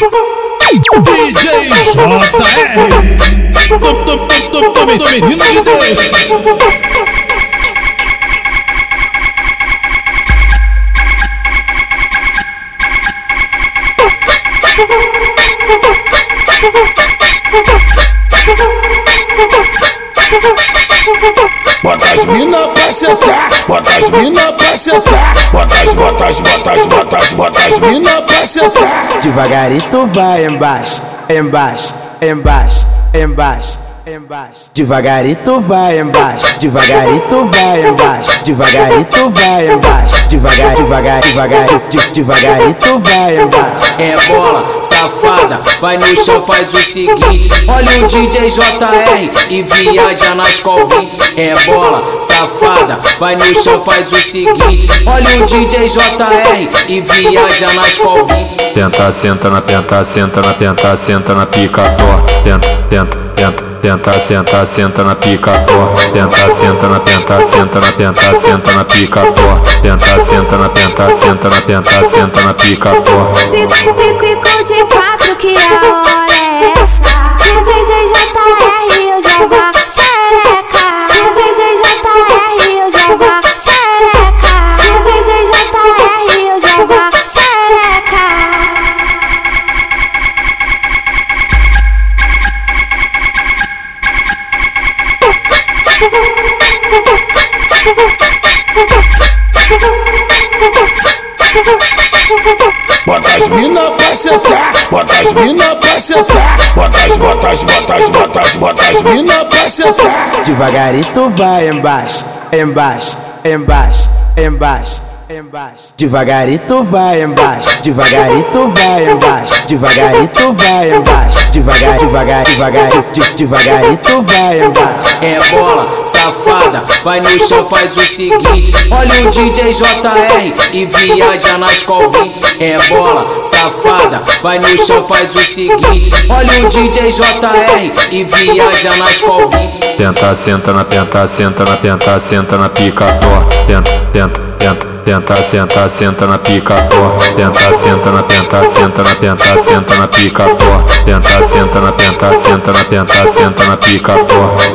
DJ JR menino de Deus Bota as mina pra sentar, bota as mina pra sentar, bota as, bota as, bota as, bota as, bota as mina pra sentar. Devagarito vai embaixo, embaixo, embaixo, embaixo embaixo. Devagarito vai embaixo, devagarito vai embaixo, devagarito vai embaixo, devagar, devagar, devagar, devagarito vai embaixo. É bola, safada, vai no chão, faz o seguinte. Olha o DJ JR e viaja nas colbins. É bola, safada, vai no chão, faz o seguinte. Olha o DJ JR e viaja nas colbins. Tenta, senta na, tenta, senta na, tenta, senta na pica torta. Tenta, tenta, tenta. Tenta, senta, senta na pica torta. Tenta, senta na, tenta, senta na, tenta, senta na pica torta. Tenta, senta na, tenta, senta na, tenta, senta na pica torta. Pico, pico, pico de quatro, que a hora é essa? Bota as mina pra sentar, bota as mina pra sentar, bota as, bota as, bota as, bota as, bota as mina pra sentar. Devagarito vai embaixo, embaixo, embaixo, embaixo embaixo. Devagarito vai embaixo, devagarito vai embaixo, devagarito vai embaixo, devagar, devagar, devagar, devagarito vai embaixo. É bola, safada, vai no chão, faz o seguinte. Olha o DJ JR e viaja nas colbins. É bola, safada, vai no chão, faz o seguinte. Olha o DJ JR e viaja nas colbins. Tenta, senta na, tenta, senta na, tenta, senta na pica torta. Tenta, tenta, tenta. Tenta, senta, senta na pica torta. Tenta, senta na, tenta, senta na, tenta, senta na pica torta. Tenta, senta na, tenta, senta na, tenta, senta na pica torta.